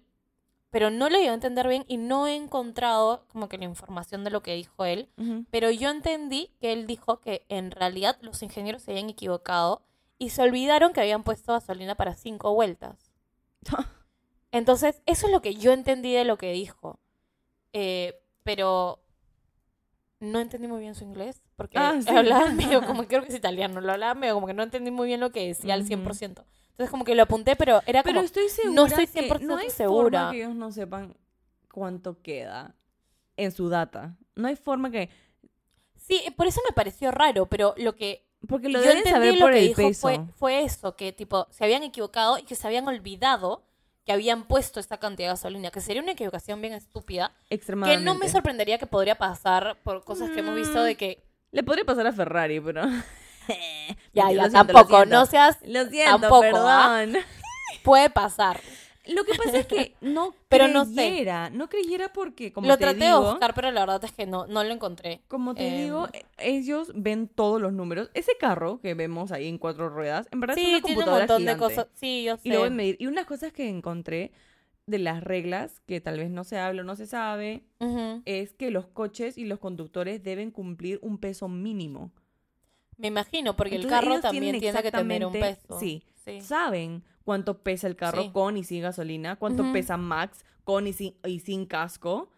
pero no lo iba a entender bien y no he encontrado como que la información de lo que dijo él, pero yo entendí que él dijo que en realidad los ingenieros se habían equivocado y se olvidaron que habían puesto gasolina para cinco vueltas. Entonces, eso es lo que yo entendí de lo que dijo. Eh, pero no entendí muy bien su inglés, porque Ah, sí. hablaba medio como, creo que es italiano, lo hablaba medio como que no entendí muy bien lo que decía al Ujú. 100%. Entonces, como que lo apunté, pero era Pero como, estoy segura no estoy que 100% no hay segura. forma que ellos no sepan cuánto queda en su data. No hay forma que... sí, por eso me pareció raro, pero lo que Porque lo yo deben entendí saber lo por que el dijo peso. Fue, fue eso, que tipo, se habían equivocado y que se habían olvidado que habían puesto esta cantidad de gasolina, que sería una equivocación bien estúpida, que Extremadamente. no me sorprendería que podría pasar por cosas que hemos visto Mm. de que Le podría pasar a Ferrari, pero... ya, siento, tampoco, no seas, Lo siento, Tampoco, ¿ah? puede pasar. Lo que pasa es que no Pero no sé. creyera. No creyera porque, como lo te traté digo, de buscar, pero la verdad es que no, no lo encontré. como te Em, digo, e- ellos ven todos los números. Ese carro que vemos ahí en cuatro ruedas, en verdad es Sí, una tiene un computadora montón de cosas. Sí, yo sé. Y lo voy a medir. Y unas cosas que encontré de las reglas, que tal vez no se habla o no se sabe, es que los coches y los conductores deben cumplir un peso mínimo. Me imagino, porque Entonces, el carro también tiene que tener un peso. sí. sí. Saben cuánto pesa el carro Sí. con y sin gasolina, cuánto pesa Max con y sin, y sin casco.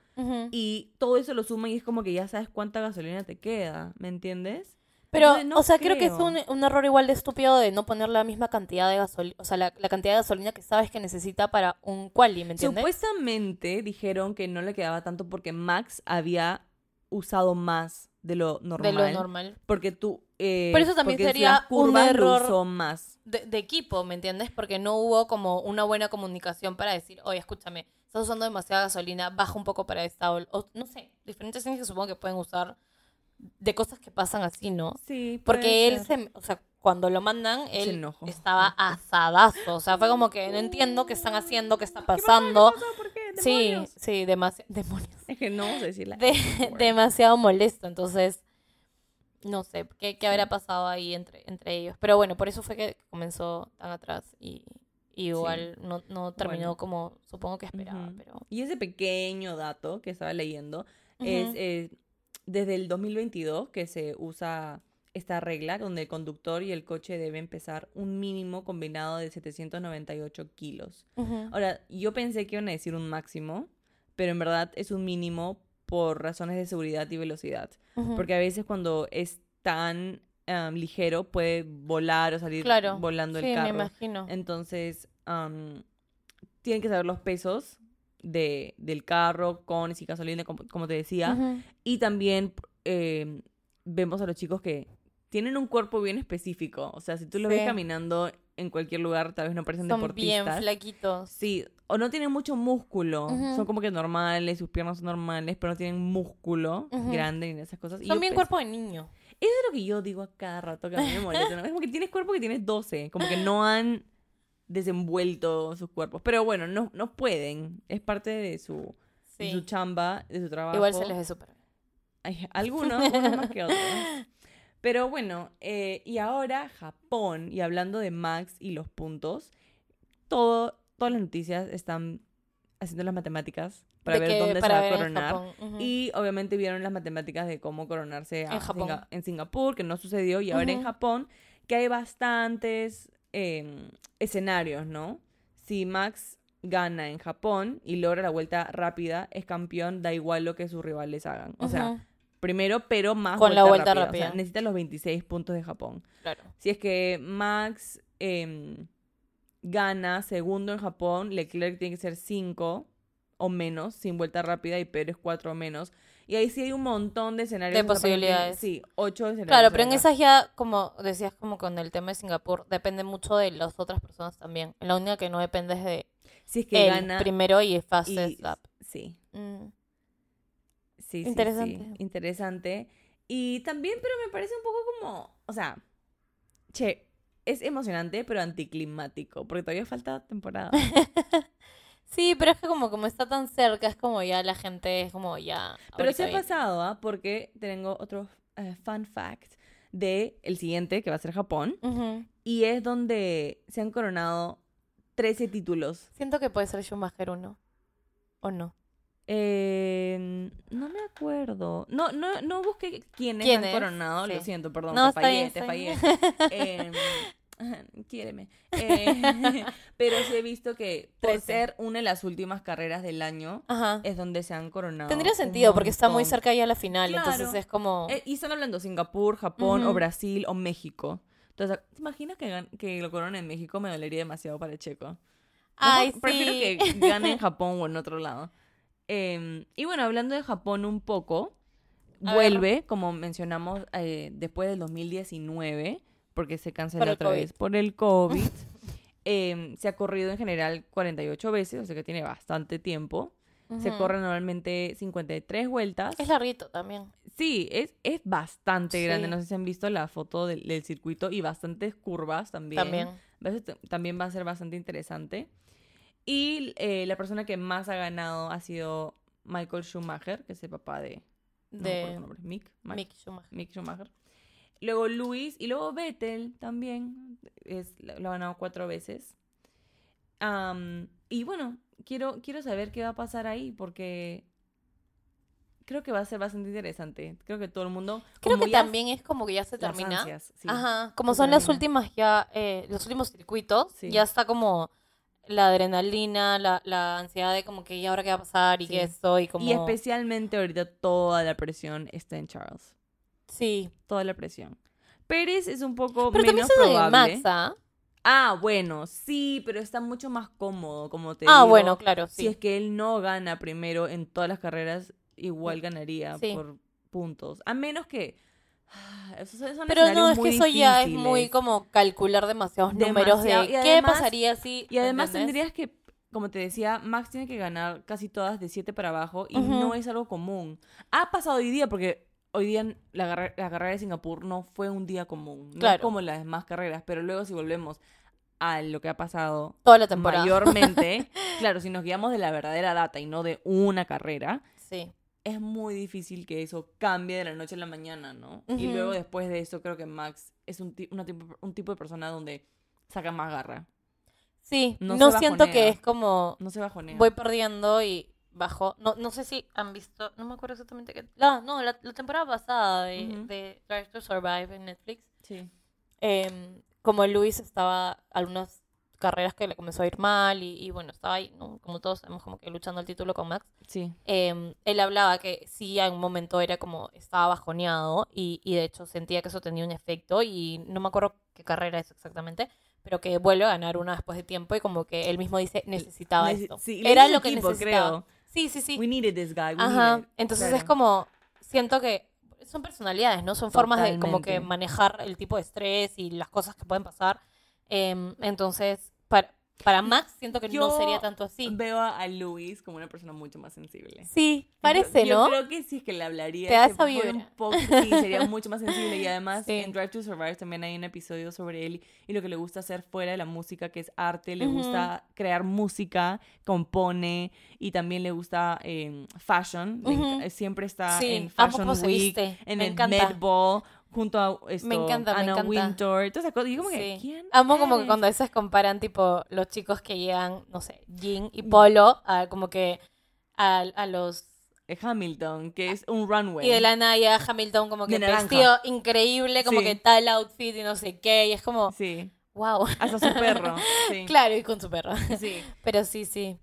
Y todo eso lo suman y es como que ya sabes cuánta gasolina te queda, ¿me entiendes? Pero, Entonces, no o sea, creo que es un, un error igual de estúpido de no poner la misma cantidad de gasolina, o sea, la, la cantidad de gasolina que sabes que necesita para un quali, ¿me entiendes? Supuestamente dijeron que no le quedaba tanto porque Max había usado más de lo normal. de lo normal. Porque tú... eh, Pero eso también sería un error. más. De, de equipo, ¿me entiendes? Porque no hubo como una buena comunicación para decir, oye, escúchame, estás usando demasiada gasolina, baja un poco para esta, o, o no sé, diferentes things que supongo que pueden usar de cosas que pasan así, ¿no? Sí, Porque él ser. se, o sea, cuando lo mandan, él estaba asadazo, o sea, fue como que no entiendo qué están haciendo, qué está pasando. ¿Qué Sí, sí, demasiado, demonios. Es que no vamos a decirla. De- demasiado molesto, entonces no sé qué, qué habrá pasado ahí entre, entre ellos. Pero bueno, por eso fue que comenzó tan atrás y, y igual no, no terminó Bueno. como supongo que esperaba, pero Y ese pequeño dato que estaba leyendo es eh, desde el 2022 que se usa esta regla donde el conductor y el coche deben pesar un mínimo combinado de 798 kilos. Ahora, yo pensé que iban a decir un máximo, pero en verdad es un mínimo por razones de seguridad y velocidad. Porque a veces cuando es tan ligero puede volar o salir claro, volando sí, el me carro. imagino. Entonces, tienen que saber los pesos de, del carro con y gasolina, como, como te decía. Y también eh, vemos a los chicos que tienen un cuerpo bien específico. O sea, si tú los ves caminando en cualquier lugar, tal vez no parecen Son bien deportistas. flaquitos. Sí, o no tienen mucho músculo. Son como que normales, sus piernas son normales, pero no tienen músculo grande ni esas cosas. Son bien pens- cuerpo de niño. Eso es lo que yo digo a cada rato que a mí me molesta. ¿no? Es como que tienes cuerpo que tienes 12, como que no han desenvuelto sus cuerpos. Pero bueno, no, no pueden. Es parte de su, de su chamba, de su trabajo. Igual se les ve súper bien. Algunos, unos más que otros. Pero bueno, eh, y ahora Japón, y hablando de Max y los puntos, todo, todas las noticias están haciendo las matemáticas para ver que- dónde para se va a coronar. Y obviamente vieron las matemáticas de cómo coronarse En Japón. Singa- en Singapur, que no sucedió, y ahora en. Japón, que hay bastantes eh, escenarios, ¿no? Si Max gana en Japón y logra la vuelta rápida, es campeón, da igual lo que sus rivales hagan. O sea, primero, pero más Con la vuelta O sea, rápida. necesita los 26 puntos de Japón. claro. Si es que Max em, gana segundo en Japón, Leclerc tiene que ser 5 o menos, sin vuelta rápida, y Pérez 4 o menos. Y ahí sí hay un montón de escenarios. De tiene- posibilidades. Sí, 8 escenarios. Claro, pero en esas ya, como decías, como con el tema de Singapur, depende mucho de las otras personas también. La única que no depende es de Si es que el gana. primero y fastest y-. Sí, Mm. Sí, sí, sí. Interesante. Interesante. Y también, pero me parece un poco como. O sea, che, es emocionante, pero anticlimático, porque todavía falta temporada. Sí, pero es que como, como está tan cerca, es como ya la gente es como ya. Pero se ha pasado, ¿ah? Porque tengo otro eh, fun fact de el siguiente, que va a ser Japón. Y es donde se han coronado 13 títulos. Siento que puede ser Schumacher uno. ¿O no? Eh, no me acuerdo. No, no, no busqué quiénes ¿Quiénes? han coronado. Lo siento, perdón. No, te fallé, te fallé. Em, quiéreme. Eh, pero sí he visto que por Trece. ser una de las últimas carreras del año Ajá. es donde se han coronado. Tendría sentido porque está muy cerca ya a la final, Claro. entonces es como... Eh, y están hablando Singapur, Japón, o. Brasil, o México. Entonces, ¿te imaginas que, que lo coronen en México? Me dolería demasiado para Checo. Mejor Ay, Prefiero que gane en Japón o en otro lado. Eh, y bueno, hablando de Japón un poco, A vuelve, como mencionamos, eh, después del 2019, porque se canceló otra COVID. vez por el COVID. Eh, se ha corrido en general 48 veces, o sea que tiene bastante tiempo. Se Ujú. corre normalmente 53 vueltas. Es larguito también. Sí, es, es bastante grande. No sé si han visto la foto del, del circuito y bastantes curvas también. También. También va a ser bastante interesante. Y eh, la persona que más ha ganado ha sido Michael Schumacher, que es el papá de... no me acuerdo De su nombre, Mick, Mick, Mick Schumacher. Mick Schumacher. Luego Luis y luego Vettel también. Es, lo ha ganado cuatro veces. Y bueno, quiero, quiero saber qué va a pasar ahí porque creo que va a ser bastante interesante. Creo que todo el mundo... Creo que ya también es como que ya se las termina. ansias, sí. Ajá, como se son las últimas ya, eh, los últimos circuitos, Sí. ya está como la adrenalina, la, la ansiedad de como que y ahora qué va a pasar y Sí. qué esto y como... Y especialmente ahorita toda la presión está en Charles. Sí, Toda la presión. Pérez es un poco pero también menos de probable. Max, ¿ah? Ah, bueno, sí, pero está mucho más cómodo, como te Ah, digo. bueno, claro, Si sí. es que él no gana primero en todas las carreras, igual ganaría Sí. por puntos. A menos que... ah, esos son- son Pero no, es que eso ya es muy como calcular demasiados números de Demasiado, qué además- pasaría si... Y además ¿entendés? tendrías que, como te decía, Max tiene que ganar casi todas de 7 para abajo y no es algo común. Ha pasado hoy día porque hoy día la, carre- la carrera de Singapur no fue un día común. No Claro. como las demás carreras, pero luego si volvemos a lo que ha pasado Toda la temporada. mayormente, claro, si nos guiamos de la verdadera data y no de una carrera, Sí. Es muy difícil que eso cambie de la noche a la mañana, ¿no? Y luego después de eso creo que Max es un, una tipo, un tipo de persona donde saca más garra. Sí, No siento que es como No se bajonea. voy perdiendo y bajo. No, no sé si han visto, no me acuerdo exactamente qué. No, no, la, la temporada pasada de, Drive to Survive en Netflix. Sí. em, como Luis estaba algunas carreras que le comenzó a ir mal y, y bueno, estaba ahí, ¿no? como todos sabemos, como que luchando el título con Max. Sí. em, él hablaba que sí, en un momento era como estaba bajoneado y, y de hecho sentía que eso tenía un efecto y no me acuerdo qué carrera es exactamente, pero que vuelve a ganar una después de tiempo y como que él mismo dice necesitaba Nece- esto. sí, Era lo que equipo, necesitaba. creo. Sí, sí, sí. We needed this guy. we Ajá. needed- Entonces Claro. es como, siento que son personalidades, ¿no? Son formas de como que Totalmente. manejar el tipo de estrés y las cosas que pueden pasar. Em, entonces, para, para Max siento que no Yo sería tanto así. Veo a a Luis como una persona mucho más sensible. Sí, parece, yo, ¿no? Yo creo que si es que le hablaría. Te da esa vibra. Sí, sería mucho más sensible. Y además, Sí. en Drive to Survive también hay un episodio sobre él y lo que le gusta hacer fuera de la música, que es arte. Le Ujú. gusta crear música, compone y también le gusta eh, fashion. Le Ujú. enca- Siempre está Sí, en Fashion Week, en me el encanta. Met Ball, junto a esto, Me encanta, me Anna encanta. Wintour. Todas esas cosas. Y como que, Sí. ¿quién Amo como que cuando a veces comparan tipo los chicos que llegan, no sé, jean y polo, a como que a, a los... Es Hamilton, que es un runway. Y de la Naya Hamilton como que vestido increíble, como Sí. que tal outfit y no sé qué, y es como, Sí, wow. hasta su perro. Sí. Claro, y con su perro. Sí. Pero sí, sí.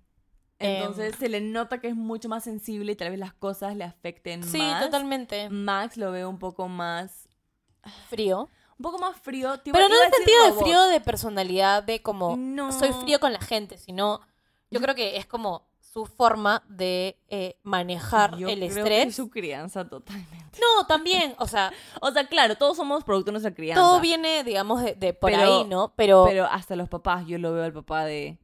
Em, Entonces se le nota que es mucho más sensible y tal vez las cosas le afecten Sí, más. totalmente. Max lo veo un poco más. Frío. Un poco más frío. Te Pero no iba en decir sentido de frío de personalidad, de como No. soy frío con la gente, sino yo creo que es como su forma de eh, manejar Yo el creo que estrés. es su crianza totalmente. No, también, o sea, O sea, claro, todos somos producto de nuestra crianza. todo viene, digamos, de, de por Pero- ahí, ¿no? Pero, Pero hasta los papás, yo lo veo al papá de,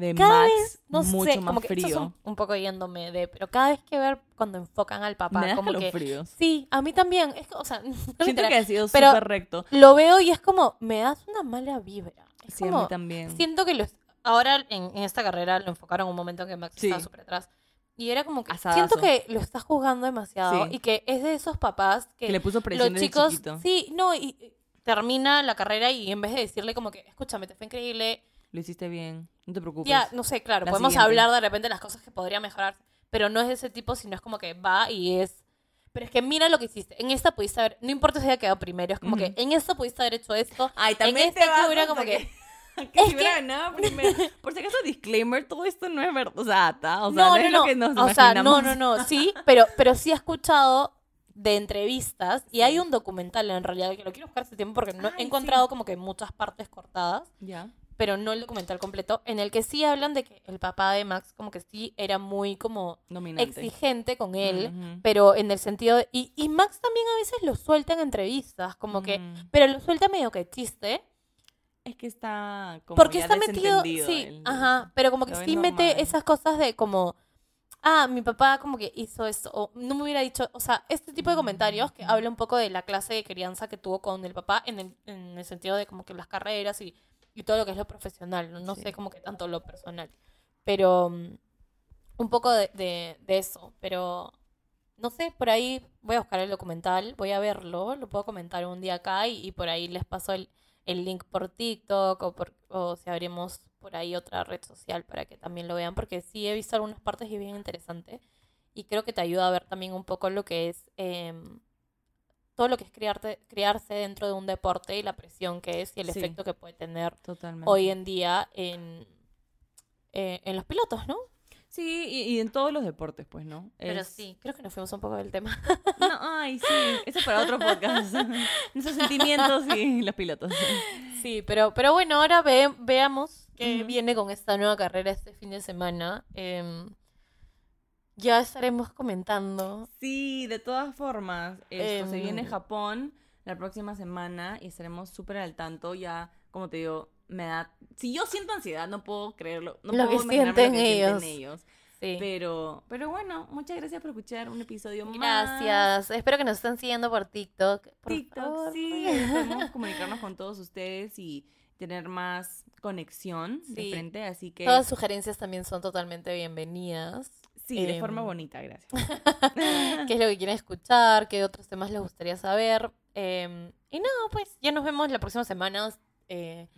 de cada Max vez, no mucho sé, más como que esto es frío. un, un poco yéndome de, pero cada vez que ver cuando enfocan al papá, Me como que, escalofríos. sí, a mí también, es o sea, no Siento literal, que ha sido súper recto. lo veo y es como, me das una mala vibra. Es Sí, a como, mí también. Siento que los, ahora en, en esta carrera lo enfocaron un momento en que Max Sí. estaba súper atrás. Y era como que Asadazo. siento que lo estás jugando demasiado Sí. y que es de esos papás que, Que le puso presión los chicos, chiquito. sí, no, y termina la carrera y en vez de decirle como que, escúchame, te fue increíble, Lo hiciste bien. No te preocupes. ya, no sé, claro, La podemos siguiente. hablar de repente de las cosas que podría mejorar, pero no es de ese tipo, sino es como que va y es... Pero es que mira lo que hiciste. En esta pudiste haber, no importa si haya quedado primero, es como Ujú. que en esta pudiste haber hecho esto. Ay, en también esta te que hasta como que... que Es si hubiera ganado primero. Por si acaso, disclaimer, todo esto no es verdad. O sea, ata, o sea, no, no, es no, lo no. que nos o sea, no, imaginamos. no, no. Sí, pero, pero sí he escuchado de entrevistas y hay un documental en realidad que lo quiero buscar hace tiempo porque no Ay, he encontrado como que muchas partes cortadas, Ya. Pero no el documental completo, en el que sí hablan de que el papá de Max como que sí era muy como Dominante. exigente con él, pero en el sentido de- y, y Max también a veces lo suelta en entrevistas, como que, pero lo suelta medio que chiste, Es que está como porque ya está metido, sí, él. ajá, pero como que sí mete esas cosas de como, ah, mi papá como que hizo esto, o no me hubiera dicho, o sea, este tipo de comentarios que habla un poco de la clase de crianza que tuvo con el papá en el, en el sentido de como que las carreras y, y todo lo que es lo profesional, no, no Sí. sé como que tanto lo personal, pero mm, un poco de, de, de eso, pero no sé, por ahí voy a buscar el documental, voy a verlo, lo puedo comentar un día acá y, y por ahí les paso el, el link por TikTok o, por, o si abrimos por ahí otra red social para que también lo vean, porque sí he visto algunas partes y es bien interesante y creo que te ayuda a ver también un poco lo que es em, todo lo que es criarte, criarse dentro de un deporte y la presión que es y el Sí. efecto que puede tener Totalmente. hoy en día en, eh, en los pilotos, ¿no? Sí, y, y en todos los deportes, pues, ¿no? Pero Es- sí, creo que nos fuimos un poco del tema. No, ay, sí. Eso es para otro podcast. Nuestros sentimientos y los pilotos. Sí, pero, pero bueno, ahora ve- veamos qué viene con esta nueva carrera este fin de semana. Em, ya estaremos comentando. Sí, de todas formas. Esto se Em. viene Japón la próxima semana y estaremos súper al tanto. Ya, como te digo, me da. Si yo siento ansiedad, no puedo creerlo. No Lo puedo que sienten lo que sienten ellos. ellos. Sí. Pero, pero bueno, muchas gracias por escuchar un episodio más. Gracias. Espero que nos estén siguiendo por TikTok. Por TikTok, favor. sí. Podemos comunicarnos con todos ustedes y tener más conexión de Sí. frente. Así que, Todas sugerencias también son totalmente bienvenidas. Sí, de em, forma bonita, gracias. ¿Qué es lo que quieren escuchar? ¿Qué otros temas les gustaría saber? Em, y no, pues ya nos vemos la próxima semana. Eh,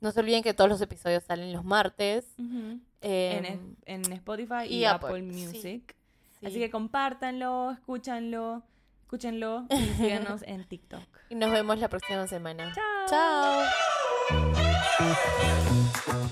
no se olviden que todos los episodios salen los martes. Em, en, en Spotify y, y Apple, Apple, Music. sí. Así que compártanlo, escúchanlo, escúchenlo y síganos en TikTok. Y nos vemos la próxima semana. Chao. Chao.